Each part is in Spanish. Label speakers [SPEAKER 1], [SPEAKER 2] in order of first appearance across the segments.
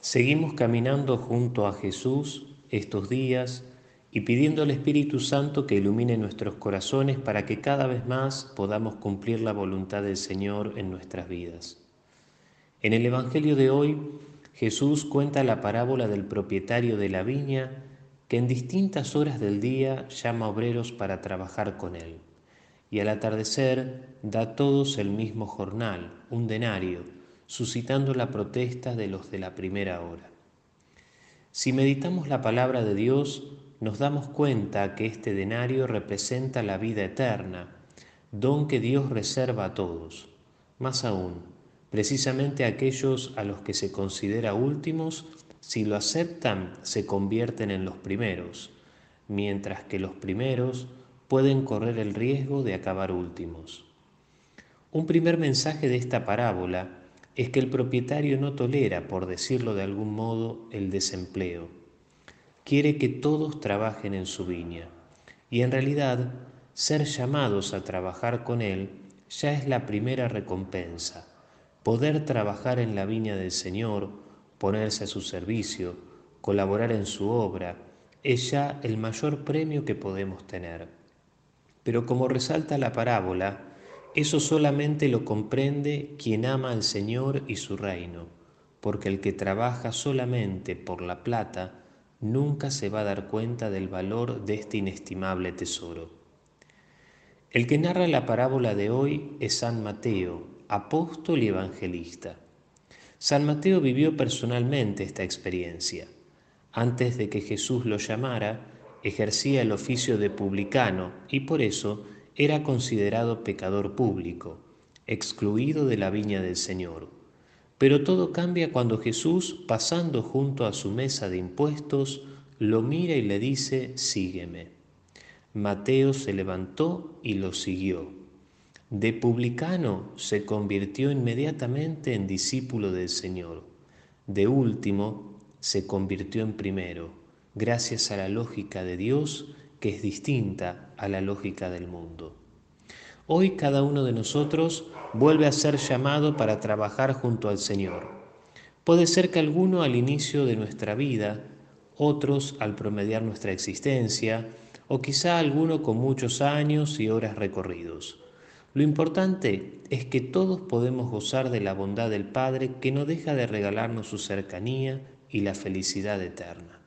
[SPEAKER 1] Seguimos caminando junto a Jesús estos días y pidiendo al Espíritu Santo que ilumine nuestros corazones para que cada vez más podamos cumplir la voluntad del Señor en nuestras vidas. En el Evangelio de hoy, Jesús cuenta la parábola del propietario de la viña que en distintas horas del día llama obreros para trabajar con él y al atardecer da a todos el mismo jornal, un denario, suscitando la protesta de los de la primera hora. Si meditamos la palabra de Dios, nos damos cuenta que este denario representa la vida eterna, don que Dios reserva a todos. Más aún, precisamente aquellos a los que se considera últimos, si lo aceptan, se convierten en los primeros, mientras que los primeros pueden correr el riesgo de acabar últimos. Un primer mensaje de esta parábola es que el propietario no tolera, por decirlo de algún modo, el desempleo. Quiere que todos trabajen en su viña. Y en realidad, ser llamados a trabajar con él ya es la primera recompensa. Poder trabajar en la viña del Señor, ponerse a su servicio, colaborar en su obra, es ya el mayor premio que podemos tener. Pero como resalta la parábola, eso solamente lo comprende quien ama al Señor y su reino, porque el que trabaja solamente por la plata nunca se va a dar cuenta del valor de este inestimable tesoro. El que narra la parábola de hoy es San Mateo, apóstol y evangelista. San Mateo vivió personalmente esta experiencia. Antes de que Jesús lo llamara, ejercía el oficio de publicano y por eso era considerado pecador público, excluido de la viña del Señor. Pero todo cambia cuando Jesús, pasando junto a su mesa de impuestos, lo mira y le dice, sígueme. Mateo se levantó y lo siguió. De publicano se convirtió inmediatamente en discípulo del Señor. De último se convirtió en primero gracias a la lógica de Dios que es distinta a la lógica del mundo. Hoy cada uno de nosotros vuelve a ser llamado para trabajar junto al Señor. Puede ser que alguno al inicio de nuestra vida, otros al promediar nuestra existencia, o quizá alguno con muchos años y horas recorridos. Lo importante es que todos podemos gozar de la bondad del Padre que no deja de regalarnos su cercanía y la felicidad eterna.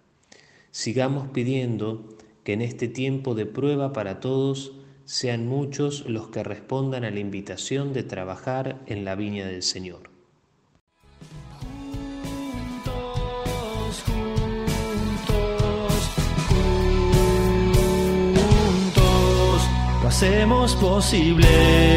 [SPEAKER 1] Sigamos pidiendo que en este tiempo de prueba para todos sean muchos los que respondan a la invitación de trabajar en la viña del Señor.
[SPEAKER 2] Juntos, juntos, juntos, lo hacemos posible.